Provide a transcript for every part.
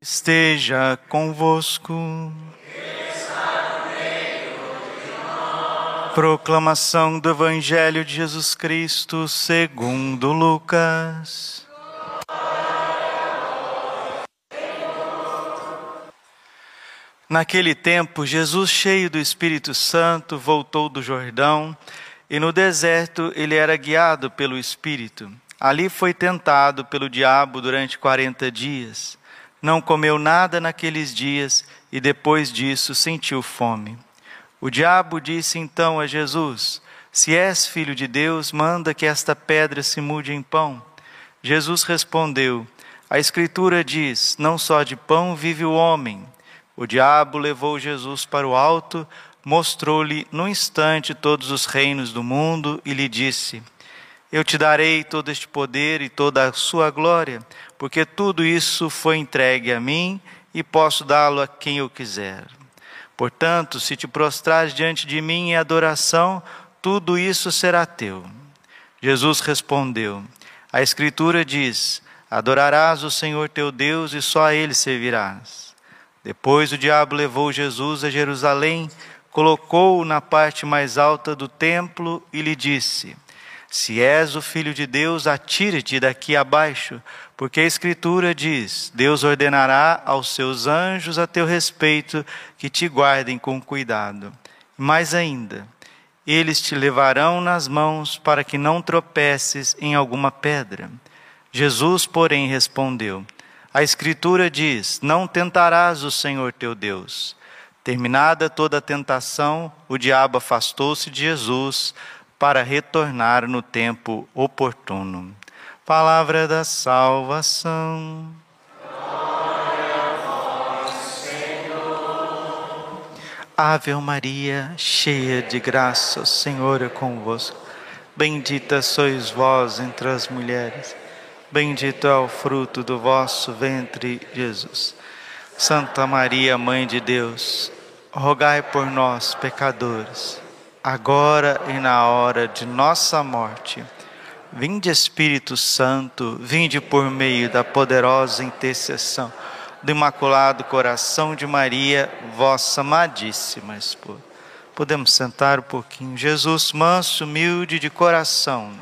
esteja convosco. Proclamação do Evangelho de Jesus Cristo segundo Lucas. Naquele tempo, Jesus, cheio do Espírito Santo, voltou do Jordão e no deserto ele era guiado pelo Espírito. Ali foi tentado pelo diabo durante quarenta dias não comeu nada naqueles dias e depois disso sentiu fome. O diabo disse então a Jesus: Se és filho de Deus, manda que esta pedra se mude em pão. Jesus respondeu: A Escritura diz: Não só de pão vive o homem. O diabo levou Jesus para o alto, mostrou-lhe no instante todos os reinos do mundo e lhe disse: Eu te darei todo este poder e toda a sua glória porque tudo isso foi entregue a mim e posso dá-lo a quem eu quiser. Portanto, se te prostrares diante de mim em adoração, tudo isso será teu. Jesus respondeu: A Escritura diz: Adorarás o Senhor teu Deus e só a ele servirás. Depois o diabo levou Jesus a Jerusalém, colocou-o na parte mais alta do templo e lhe disse: Se és o filho de Deus, atire-te daqui abaixo, porque a Escritura diz: Deus ordenará aos seus anjos a teu respeito que te guardem com cuidado. Mais ainda, eles te levarão nas mãos para que não tropeces em alguma pedra. Jesus, porém, respondeu: A Escritura diz: Não tentarás o Senhor teu Deus. Terminada toda a tentação, o diabo afastou-se de Jesus para retornar no tempo oportuno. Palavra da salvação. Ave Maria, cheia de graça, o Senhor é convosco. Bendita sois vós entre as mulheres. Bendito é o fruto do vosso ventre, Jesus. Santa Maria, Mãe de Deus, rogai por nós, pecadores, agora e na hora de nossa morte. Vinde Espírito Santo, vinde por meio da poderosa intercessão do Imaculado Coração de Maria, vossa amadíssima esposa. Podemos sentar um pouquinho. Jesus, manso, humilde de coração.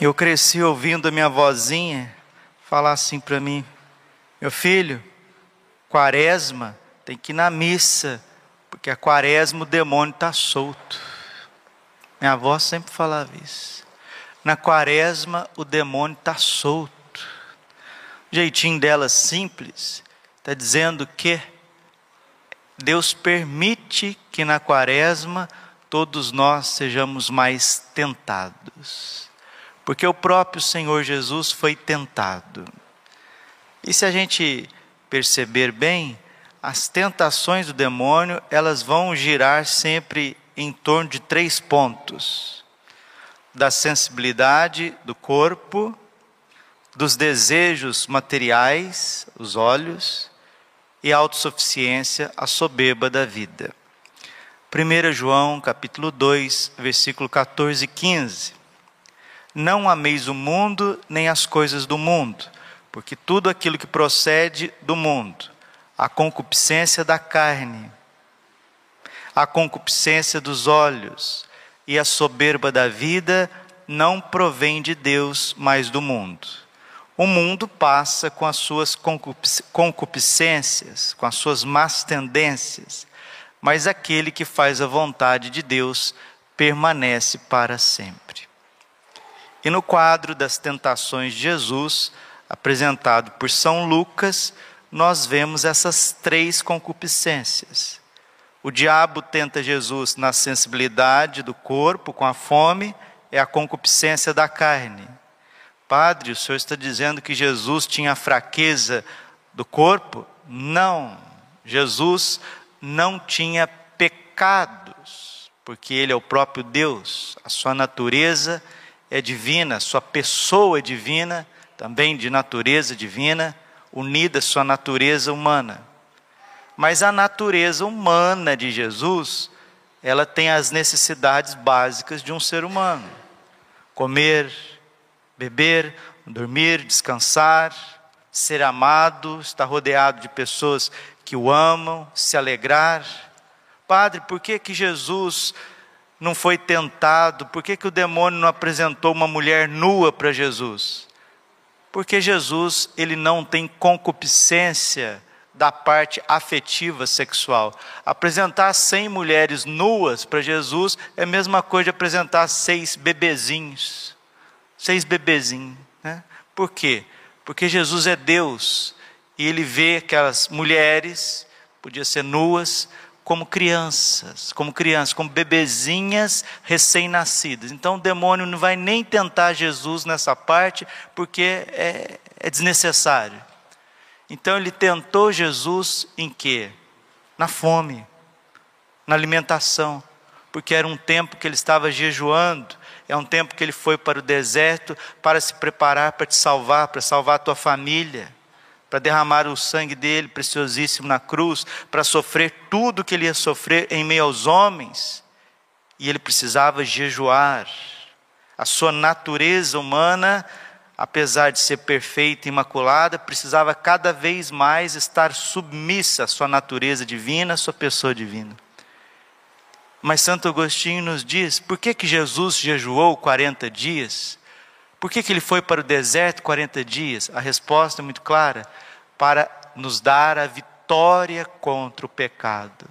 Eu cresci ouvindo a minha vozinha falar assim para mim: meu filho, quaresma tem que ir na missa, porque a quaresma o demônio está solto. Minha avó sempre falava isso. Na quaresma, o demônio está solto. O jeitinho dela simples, está dizendo que Deus permite que na quaresma todos nós sejamos mais tentados. Porque o próprio Senhor Jesus foi tentado. E se a gente perceber bem, as tentações do demônio, elas vão girar sempre em torno de três pontos: da sensibilidade do corpo, dos desejos materiais, os olhos, e a autossuficiência, a soberba da vida. 1 João capítulo 2, versículo 14 e 15. Não ameis o mundo nem as coisas do mundo, porque tudo aquilo que procede do mundo, a concupiscência da carne, a concupiscência dos olhos e a soberba da vida não provém de Deus, mas do mundo. O mundo passa com as suas concupiscências, com as suas más tendências, mas aquele que faz a vontade de Deus permanece para sempre. E no quadro das tentações de Jesus, apresentado por São Lucas, nós vemos essas três concupiscências o diabo tenta Jesus na sensibilidade do corpo, com a fome, é a concupiscência da carne. Padre, o senhor está dizendo que Jesus tinha fraqueza do corpo? Não. Jesus não tinha pecados, porque ele é o próprio Deus. A sua natureza é divina, a sua pessoa é divina, também de natureza divina, unida à sua natureza humana. Mas a natureza humana de Jesus, ela tem as necessidades básicas de um ser humano: comer, beber, dormir, descansar, ser amado, estar rodeado de pessoas que o amam, se alegrar. Padre, por que que Jesus não foi tentado? Por que que o demônio não apresentou uma mulher nua para Jesus? Porque Jesus, ele não tem concupiscência da parte afetiva sexual. Apresentar 100 mulheres nuas para Jesus é a mesma coisa de apresentar seis bebezinhos. Seis bebezinhos. Né? Por quê? Porque Jesus é Deus e ele vê aquelas mulheres, podia ser nuas, como crianças, como crianças, como bebezinhas recém-nascidas. Então o demônio não vai nem tentar Jesus nessa parte, porque é, é desnecessário. Então ele tentou Jesus em quê? Na fome, na alimentação, porque era um tempo que ele estava jejuando, é um tempo que ele foi para o deserto para se preparar para te salvar, para salvar a tua família, para derramar o sangue dele, preciosíssimo, na cruz, para sofrer tudo que ele ia sofrer em meio aos homens, e ele precisava jejuar. A sua natureza humana apesar de ser perfeita e imaculada, precisava cada vez mais estar submissa à sua natureza divina, à sua pessoa divina. Mas Santo Agostinho nos diz: por que, que Jesus jejuou 40 dias? Por que, que ele foi para o deserto 40 dias? A resposta é muito clara: para nos dar a vitória contra o pecado.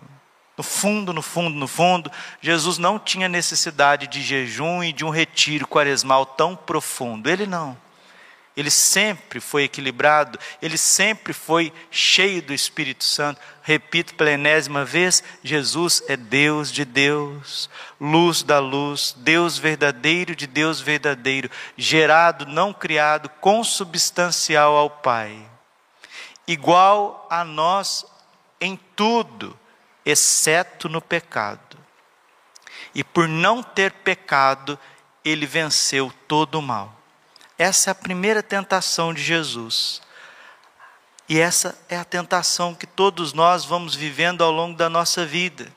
No fundo, no fundo, no fundo, Jesus não tinha necessidade de jejum e de um retiro quaresmal tão profundo. Ele não. Ele sempre foi equilibrado, ele sempre foi cheio do Espírito Santo. Repito pela enésima vez: Jesus é Deus de Deus, luz da luz, Deus verdadeiro de Deus verdadeiro, gerado, não criado, consubstancial ao Pai, igual a nós em tudo, exceto no pecado. E por não ter pecado, ele venceu todo o mal. Essa é a primeira tentação de Jesus. E essa é a tentação que todos nós vamos vivendo ao longo da nossa vida.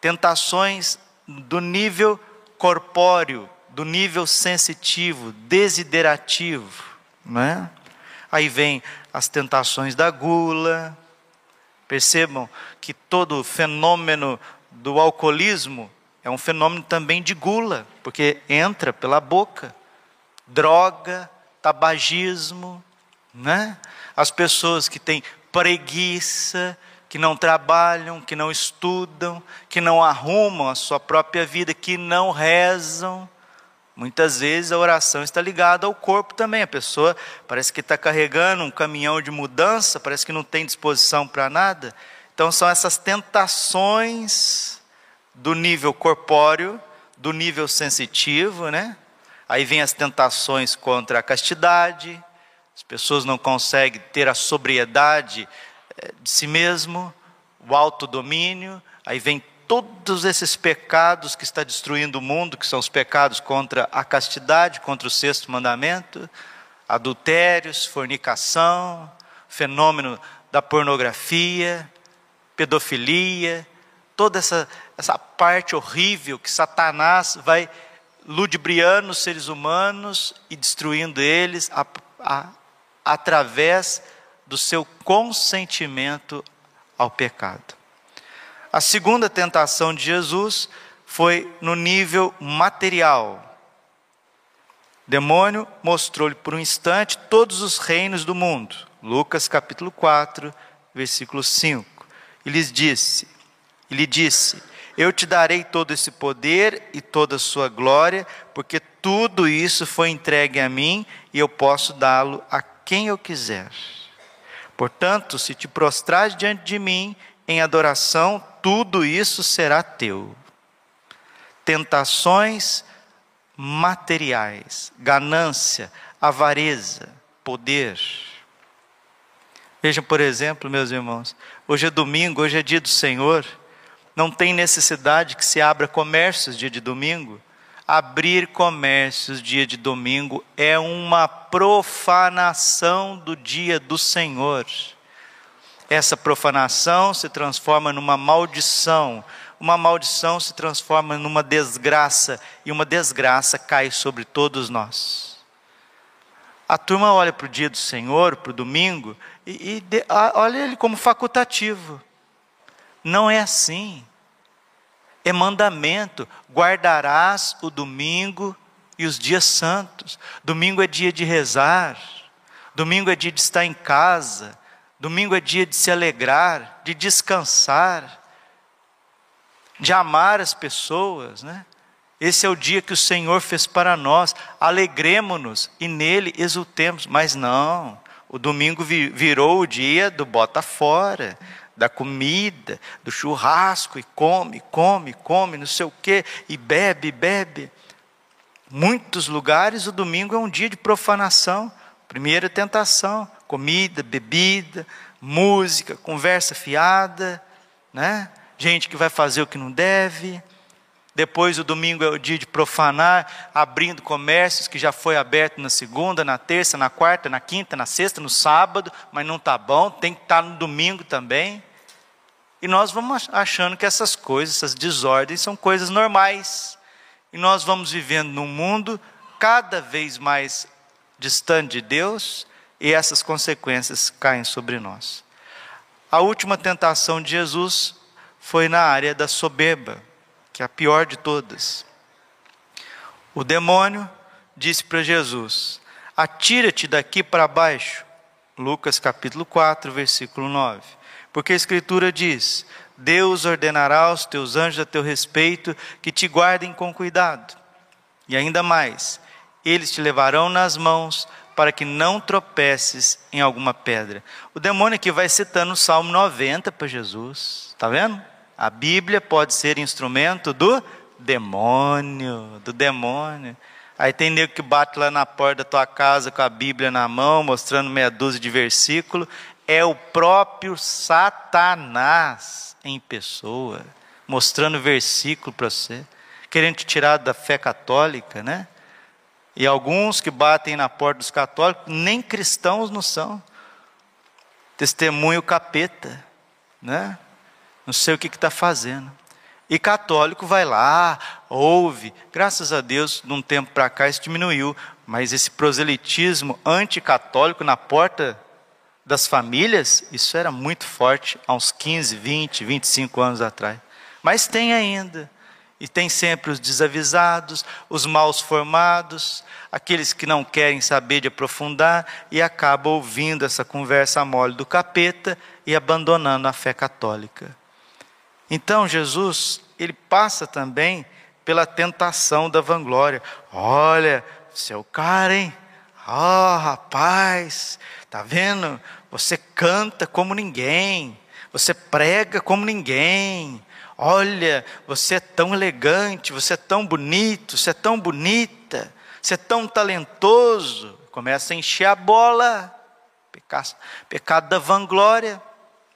Tentações do nível corpóreo, do nível sensitivo, desiderativo, é? Aí vem as tentações da gula. Percebam que todo fenômeno do alcoolismo é um fenômeno também de gula, porque entra pela boca droga, tabagismo, né? As pessoas que têm preguiça, que não trabalham, que não estudam, que não arrumam a sua própria vida, que não rezam. Muitas vezes a oração está ligada ao corpo também. A pessoa parece que está carregando um caminhão de mudança, parece que não tem disposição para nada. Então são essas tentações do nível corpóreo, do nível sensitivo, né? Aí vem as tentações contra a castidade, as pessoas não conseguem ter a sobriedade eh, de si mesmo, o autodomínio, aí vem todos esses pecados que está destruindo o mundo, que são os pecados contra a castidade, contra o sexto mandamento, adultérios, fornicação, fenômeno da pornografia, pedofilia, toda essa, essa parte horrível que Satanás vai ludibriando os seres humanos e destruindo eles a, a, através do seu consentimento ao pecado. A segunda tentação de Jesus foi no nível material. O demônio mostrou-lhe por um instante todos os reinos do mundo. Lucas capítulo 4, versículo 5. E lhes disse: e lhe disse: eu te darei todo esse poder e toda a sua glória, porque tudo isso foi entregue a mim e eu posso dá-lo a quem eu quiser. Portanto, se te prostrares diante de mim em adoração, tudo isso será teu. Tentações materiais, ganância, avareza, poder. Vejam, por exemplo, meus irmãos, hoje é domingo, hoje é dia do Senhor. Não tem necessidade que se abra comércios dia de domingo. Abrir comércios dia de domingo é uma profanação do dia do Senhor. Essa profanação se transforma numa maldição, uma maldição se transforma numa desgraça, e uma desgraça cai sobre todos nós. A turma olha para o dia do Senhor, para o domingo, e, e de, olha ele como facultativo. Não é assim. É mandamento: guardarás o domingo e os dias santos. Domingo é dia de rezar, domingo é dia de estar em casa, domingo é dia de se alegrar, de descansar, de amar as pessoas, né? Esse é o dia que o Senhor fez para nós, alegremos-nos e nele exultemos. Mas não, o domingo virou o dia do bota fora, da comida, do churrasco, e come, come, come, não sei o quê, e bebe, bebe. Muitos lugares o domingo é um dia de profanação. Primeira tentação, comida, bebida, música, conversa fiada, né? Gente que vai fazer o que não deve. Depois o domingo é o dia de profanar, abrindo comércios que já foi aberto na segunda, na terça, na quarta, na quinta, na sexta, no sábado, mas não está bom, tem que estar tá no domingo também. E nós vamos achando que essas coisas, essas desordens, são coisas normais. E nós vamos vivendo num mundo cada vez mais distante de Deus, e essas consequências caem sobre nós. A última tentação de Jesus foi na área da soberba que é a pior de todas. O demônio disse para Jesus: Atira-te daqui para baixo. Lucas capítulo 4, versículo 9. Porque a Escritura diz: Deus ordenará aos teus anjos a teu respeito que te guardem com cuidado. E ainda mais, eles te levarão nas mãos para que não tropeces em alguma pedra. O demônio aqui vai citando o Salmo 90 para Jesus. Está vendo? A Bíblia pode ser instrumento do demônio, do demônio. Aí tem nego que bate lá na porta da tua casa com a Bíblia na mão, mostrando meia dúzia de versículo. É o próprio Satanás em pessoa, mostrando versículo para você, querendo te tirar da fé católica, né? E alguns que batem na porta dos católicos, nem cristãos não são. Testemunho capeta, né? não sei o que está fazendo. E católico vai lá, ouve. Graças a Deus, de um tempo para cá isso diminuiu, mas esse proselitismo anticatólico na porta das famílias, isso era muito forte há uns 15, 20, 25 anos atrás. Mas tem ainda. E tem sempre os desavisados, os maus formados, aqueles que não querem saber de aprofundar e acabam ouvindo essa conversa mole do capeta e abandonando a fé católica. Então Jesus, ele passa também pela tentação da vanglória. Olha, você é cara, hein? Oh, rapaz, tá vendo? Você canta como ninguém, você prega como ninguém. Olha, você é tão elegante, você é tão bonito, você é tão bonita, você é tão talentoso. Começa a encher a bola. Pecado, pecado da vanglória,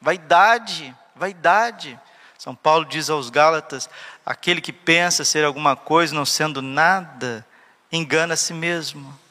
vaidade, vaidade. São Paulo diz aos Gálatas: aquele que pensa ser alguma coisa não sendo nada, engana a si mesmo.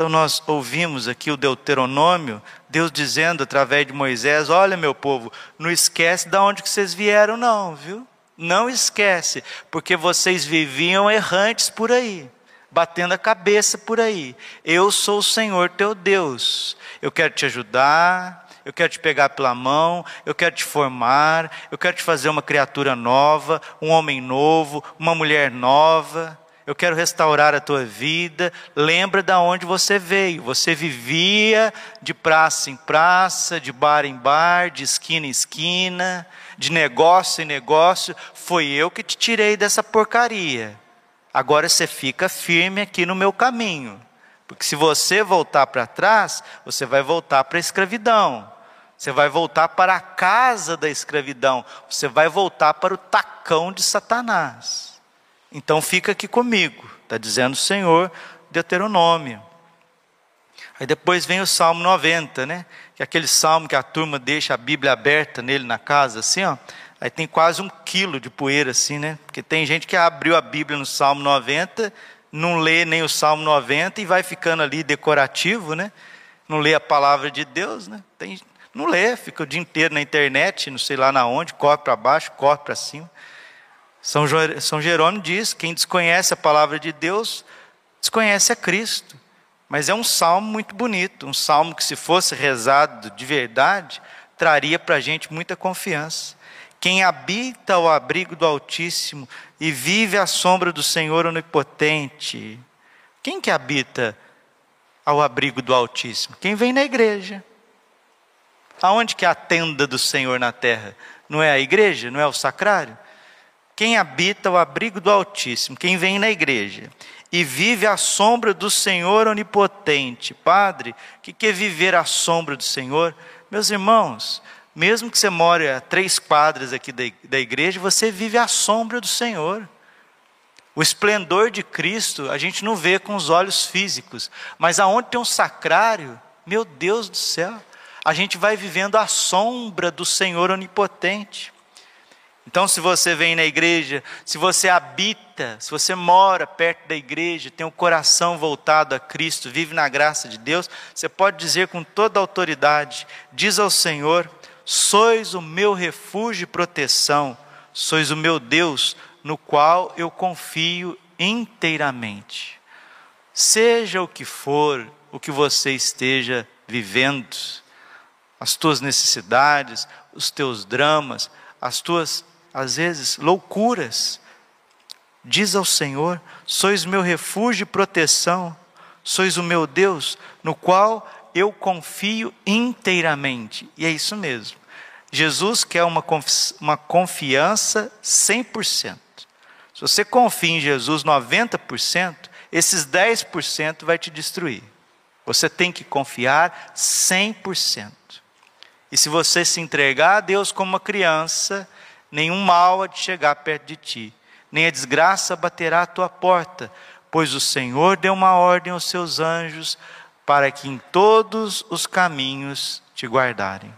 Então nós ouvimos aqui o Deuteronômio, Deus dizendo através de Moisés: Olha, meu povo, não esquece de onde que vocês vieram, não, viu? Não esquece, porque vocês viviam errantes por aí, batendo a cabeça por aí. Eu sou o Senhor teu Deus. Eu quero te ajudar, eu quero te pegar pela mão, eu quero te formar, eu quero te fazer uma criatura nova, um homem novo, uma mulher nova. Eu quero restaurar a tua vida. Lembra de onde você veio. Você vivia de praça em praça, de bar em bar, de esquina em esquina, de negócio em negócio. Foi eu que te tirei dessa porcaria. Agora você fica firme aqui no meu caminho. Porque se você voltar para trás, você vai voltar para a escravidão. Você vai voltar para a casa da escravidão. Você vai voltar para o tacão de Satanás. Então fica aqui comigo, está dizendo o Senhor, Deuteronômio. Aí depois vem o Salmo 90, né? Que é aquele salmo que a turma deixa a Bíblia aberta nele na casa, assim, ó. Aí tem quase um quilo de poeira, assim, né? Porque tem gente que abriu a Bíblia no Salmo 90 não lê nem o Salmo 90 e vai ficando ali decorativo, né? Não lê a palavra de Deus, né? Tem, não lê, fica o dia inteiro na internet, não sei lá na onde, corre para baixo, corre para cima. São, São Jerônimo diz: quem desconhece a palavra de Deus, desconhece a Cristo. Mas é um salmo muito bonito, um salmo que, se fosse rezado de verdade, traria para a gente muita confiança. Quem habita o abrigo do Altíssimo e vive à sombra do Senhor Onipotente. Quem que habita ao abrigo do Altíssimo? Quem vem na igreja. Aonde que é a tenda do Senhor na terra? Não é a igreja? Não é o sacrário? Quem habita o abrigo do Altíssimo, quem vem na igreja e vive à sombra do Senhor onipotente. Padre, que, que é viver à sombra do Senhor? Meus irmãos, mesmo que você more a três quadras aqui da igreja, você vive à sombra do Senhor. O esplendor de Cristo a gente não vê com os olhos físicos, mas aonde tem um sacrário, meu Deus do céu, a gente vai vivendo à sombra do Senhor onipotente. Então, se você vem na igreja, se você habita, se você mora perto da igreja, tem o coração voltado a Cristo, vive na graça de Deus, você pode dizer com toda autoridade: diz ao Senhor, sois o meu refúgio e proteção, sois o meu Deus, no qual eu confio inteiramente. Seja o que for, o que você esteja vivendo, as tuas necessidades, os teus dramas, as tuas às vezes, loucuras. Diz ao Senhor: Sois meu refúgio e proteção, sois o meu Deus, no qual eu confio inteiramente. E é isso mesmo. Jesus quer uma, uma confiança 100%. Se você confia em Jesus 90%, esses 10% vai te destruir. Você tem que confiar 100%. E se você se entregar a Deus como uma criança, nenhum mal há de chegar perto de ti, nem a desgraça baterá à tua porta, pois o Senhor deu uma ordem aos seus anjos para que em todos os caminhos te guardarem.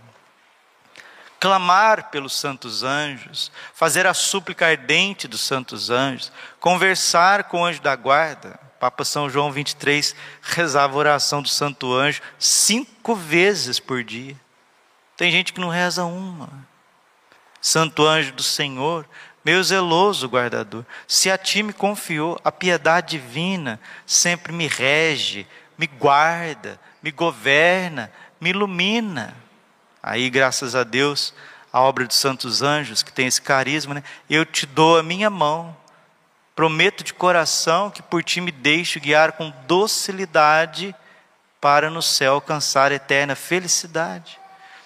Clamar pelos santos anjos, fazer a súplica ardente dos santos anjos, conversar com o anjo da guarda. Papa São João 23 rezava a oração do santo anjo cinco vezes por dia. Tem gente que não reza uma. Santo anjo do Senhor, meu zeloso guardador, se a ti me confiou, a piedade divina sempre me rege, me guarda, me governa, me ilumina. Aí, graças a Deus, a obra dos santos anjos, que tem esse carisma, né? eu te dou a minha mão, prometo de coração que por ti me deixo guiar com docilidade para no céu alcançar eterna felicidade.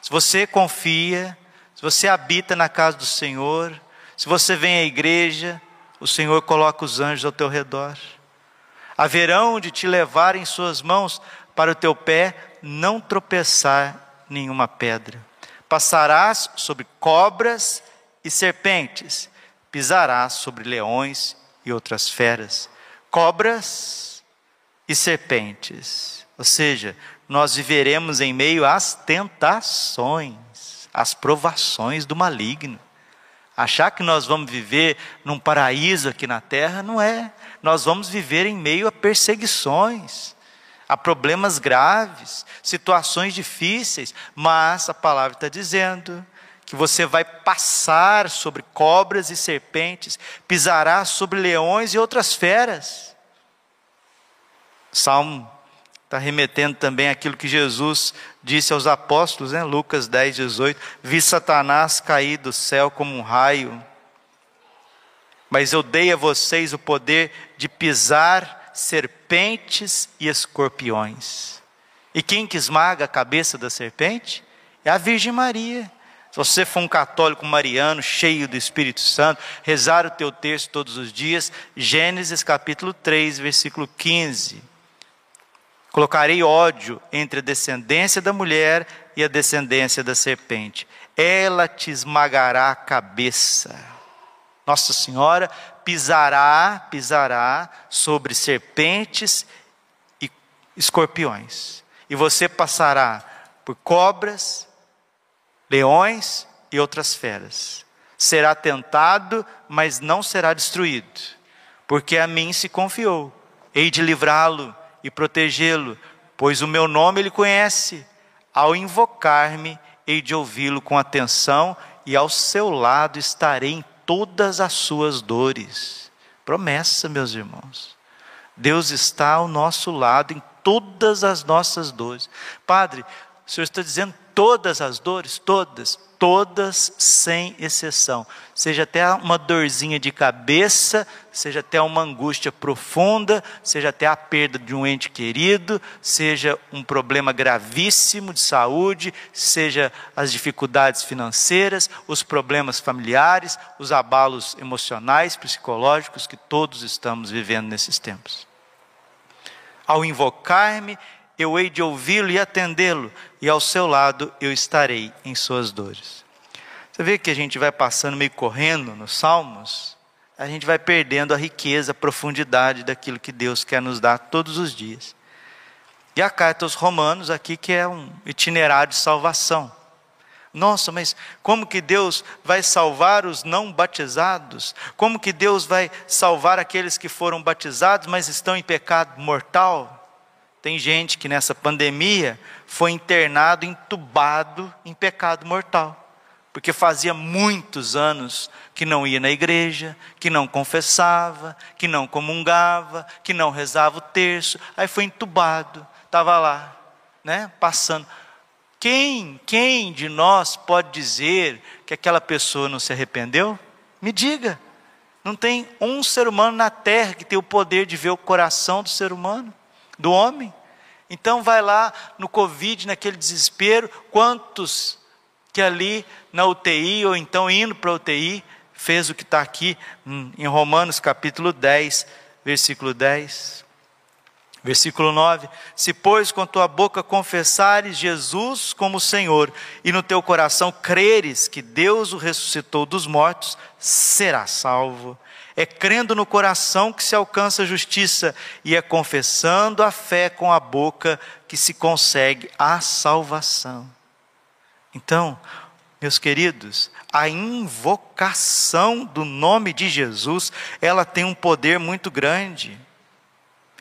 Se você confia, se você habita na casa do Senhor, se você vem à igreja, o Senhor coloca os anjos ao teu redor. Haverão de te levar em suas mãos para o teu pé não tropeçar nenhuma pedra. Passarás sobre cobras e serpentes, pisarás sobre leões e outras feras. Cobras e serpentes. Ou seja, nós viveremos em meio às tentações as provações do maligno. Achar que nós vamos viver num paraíso aqui na terra, não é. Nós vamos viver em meio a perseguições, a problemas graves, situações difíceis, mas a palavra está dizendo que você vai passar sobre cobras e serpentes, pisará sobre leões e outras feras. Salmo está remetendo também aquilo que Jesus disse aos apóstolos, né? Lucas 10, 18: Vi Satanás cair do céu como um raio, mas eu dei a vocês o poder de pisar serpentes e escorpiões. E quem que esmaga a cabeça da serpente? É a Virgem Maria. Se você for um católico mariano, cheio do Espírito Santo, rezar o teu texto todos os dias, Gênesis capítulo 3, versículo 15. Colocarei ódio entre a descendência da mulher e a descendência da serpente. Ela te esmagará a cabeça. Nossa Senhora pisará, pisará sobre serpentes e escorpiões. E você passará por cobras, leões e outras feras. Será tentado, mas não será destruído, porque a mim se confiou. Hei de livrá-lo e protegê-lo, pois o meu nome ele conhece. Ao invocar-me, hei de ouvi-lo com atenção e ao seu lado estarei em todas as suas dores. Promessa, meus irmãos. Deus está ao nosso lado em todas as nossas dores. Padre, o Senhor está dizendo todas as dores, todas, todas sem exceção. Seja até uma dorzinha de cabeça, seja até uma angústia profunda, seja até a perda de um ente querido, seja um problema gravíssimo de saúde, seja as dificuldades financeiras, os problemas familiares, os abalos emocionais, psicológicos que todos estamos vivendo nesses tempos. Ao invocar-me, eu hei de ouvi-lo e atendê-lo, e ao seu lado eu estarei em suas dores. Você vê que a gente vai passando meio correndo nos salmos, a gente vai perdendo a riqueza, a profundidade daquilo que Deus quer nos dar todos os dias. E a carta aos Romanos, aqui, que é um itinerário de salvação. Nossa, mas como que Deus vai salvar os não batizados? Como que Deus vai salvar aqueles que foram batizados, mas estão em pecado mortal? Tem gente que nessa pandemia foi internado, entubado em pecado mortal, porque fazia muitos anos que não ia na igreja, que não confessava, que não comungava, que não rezava o terço, aí foi entubado, estava lá, né, passando. Quem, quem de nós pode dizer que aquela pessoa não se arrependeu? Me diga. Não tem um ser humano na terra que tem o poder de ver o coração do ser humano do homem. Então vai lá no Covid, naquele desespero, quantos que ali na UTI, ou então indo para a UTI, fez o que está aqui em Romanos capítulo 10, versículo 10. Versículo 9: Se, pois, com tua boca confessares Jesus como Senhor, e no teu coração creres que Deus o ressuscitou dos mortos, serás salvo. É crendo no coração que se alcança a justiça, e é confessando a fé com a boca que se consegue a salvação. Então, meus queridos, a invocação do nome de Jesus, ela tem um poder muito grande.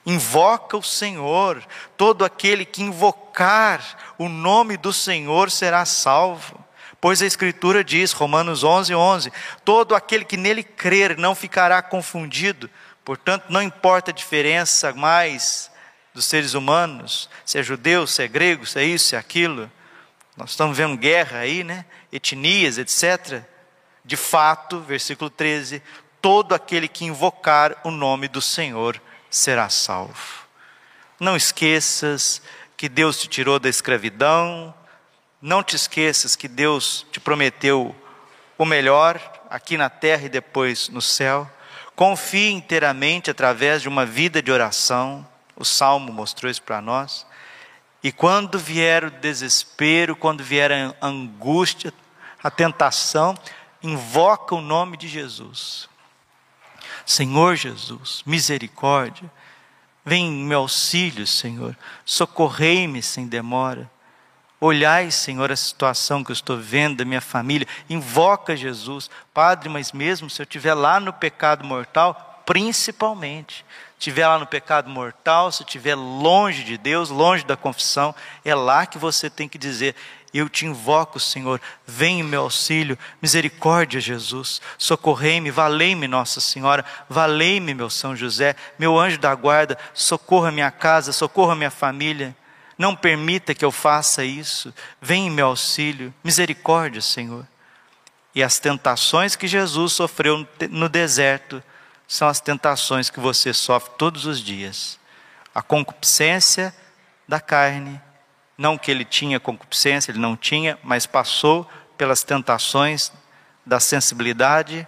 Invoca o Senhor, todo aquele que invocar o nome do Senhor será salvo. Pois a Escritura diz, Romanos 11, 11: todo aquele que nele crer não ficará confundido, portanto, não importa a diferença mais dos seres humanos, se é judeu, se é grego, se é isso, se é aquilo. Nós estamos vendo guerra aí, né? Etnias, etc. De fato, versículo 13: todo aquele que invocar o nome do Senhor será salvo. Não esqueças que Deus te tirou da escravidão, não te esqueças que Deus te prometeu o melhor aqui na terra e depois no céu. Confie inteiramente através de uma vida de oração. O salmo mostrou isso para nós. E quando vier o desespero, quando vier a angústia, a tentação, invoca o nome de Jesus. Senhor Jesus, misericórdia, vem em meu auxílio, Senhor, socorrei-me sem demora. Olhai, Senhor, a situação que eu estou vendo da minha família, invoca Jesus. Padre, mas mesmo se eu estiver lá no pecado mortal, principalmente, estiver lá no pecado mortal, se estiver longe de Deus, longe da confissão, é lá que você tem que dizer: Eu te invoco, Senhor, vem em meu auxílio, misericórdia, Jesus, socorrei-me, valei-me, Nossa Senhora, valei-me, meu São José, meu anjo da guarda, socorra minha casa, socorra minha família. Não permita que eu faça isso. Vem em meu auxílio. Misericórdia, Senhor. E as tentações que Jesus sofreu no deserto são as tentações que você sofre todos os dias. A concupiscência da carne, não que ele tinha concupiscência, ele não tinha, mas passou pelas tentações da sensibilidade,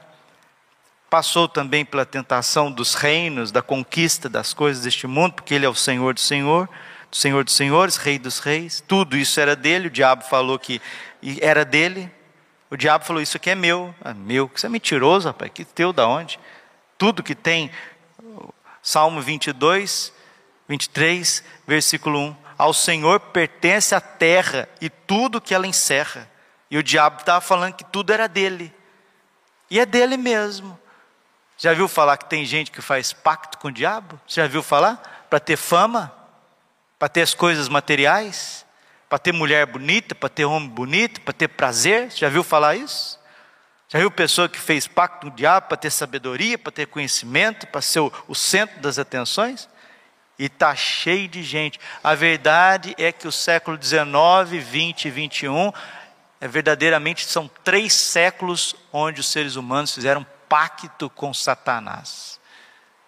passou também pela tentação dos reinos, da conquista das coisas deste mundo, porque ele é o Senhor do Senhor Senhor dos Senhores, Rei dos Reis, tudo isso era dele. O diabo falou que era dele. O diabo falou: Isso aqui é meu. Ah, meu, você é mentiroso, rapaz, que teu da onde? Tudo que tem. Salmo 22, 23, versículo 1. Ao Senhor pertence a terra e tudo que ela encerra. E o diabo estava falando que tudo era dele. E é dele mesmo. Já viu falar que tem gente que faz pacto com o diabo? Você já viu falar? Para ter fama? Para ter as coisas materiais, para ter mulher bonita, para ter homem bonito, para ter prazer. Você já viu falar isso? Já viu pessoa que fez pacto com o diabo para ter sabedoria, para ter conhecimento, para ser o, o centro das atenções? E está cheio de gente. A verdade é que o século 19, 20 e 21 é verdadeiramente são três séculos onde os seres humanos fizeram pacto com Satanás.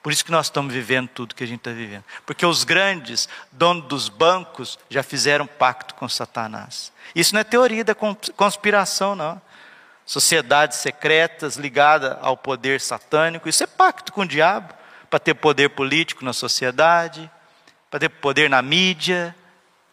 Por isso que nós estamos vivendo tudo que a gente está vivendo. Porque os grandes, donos dos bancos, já fizeram pacto com Satanás. Isso não é teoria da conspiração, não. Sociedades secretas ligadas ao poder satânico, isso é pacto com o diabo, para ter poder político na sociedade, para ter poder na mídia,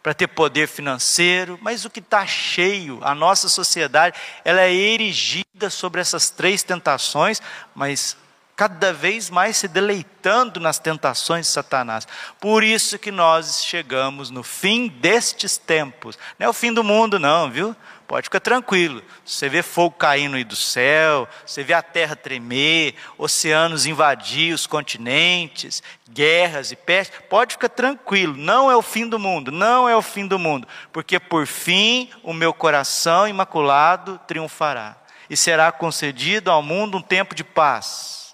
para ter poder financeiro, mas o que está cheio, a nossa sociedade, ela é erigida sobre essas três tentações, mas cada vez mais se deleitando nas tentações de Satanás. Por isso que nós chegamos no fim destes tempos. Não é o fim do mundo, não, viu? Pode ficar tranquilo. Você vê fogo caindo aí do céu, você vê a terra tremer, oceanos invadir os continentes, guerras e pestes. Pode ficar tranquilo. Não é o fim do mundo, não é o fim do mundo. Porque por fim o meu coração imaculado triunfará. E será concedido ao mundo um tempo de paz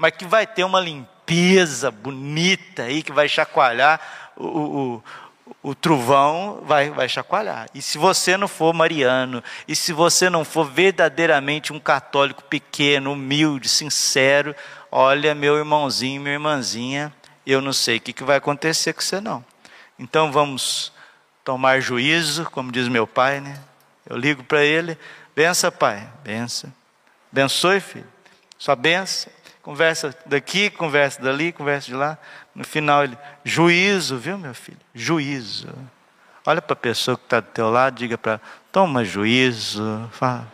mas que vai ter uma limpeza bonita aí, que vai chacoalhar o, o, o trovão, vai, vai chacoalhar. E se você não for mariano, e se você não for verdadeiramente um católico pequeno, humilde, sincero, olha, meu irmãozinho, minha irmãzinha, eu não sei o que, que vai acontecer com você não. Então vamos tomar juízo, como diz meu pai, né? Eu ligo para ele, bença pai, bença. Abençoe, filho. Sua benção. Conversa daqui, conversa dali, conversa de lá. No final ele, juízo, viu meu filho? Juízo. Olha para a pessoa que está do teu lado, diga para toma juízo. Fala.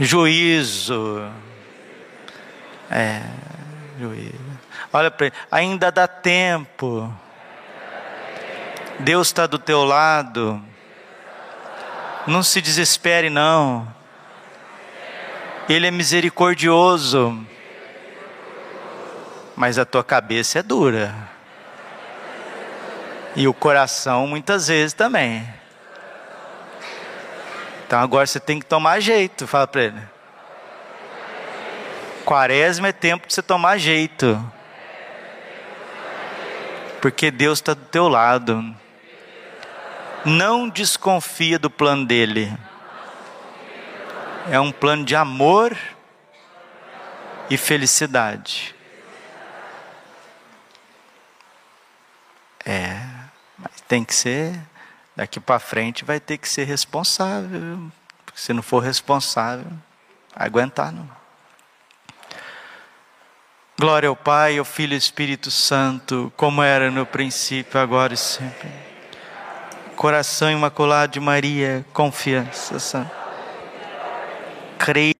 Juízo. É, juízo. Olha para ele, ainda dá tempo. Deus está do teu lado. Não se desespere, não. Ele é misericordioso. Mas a tua cabeça é dura. E o coração muitas vezes também. Então agora você tem que tomar jeito, fala para ele. Quaresma é tempo de você tomar jeito. Porque Deus está do teu lado. Não desconfia do plano dele é um plano de amor e felicidade. É, mas tem que ser, daqui para frente vai ter que ser responsável. Se não for responsável, aguentar não. Glória ao Pai, ao Filho e ao Espírito Santo, como era no princípio, agora e sempre. Coração imaculado de Maria, confiança, Santo creio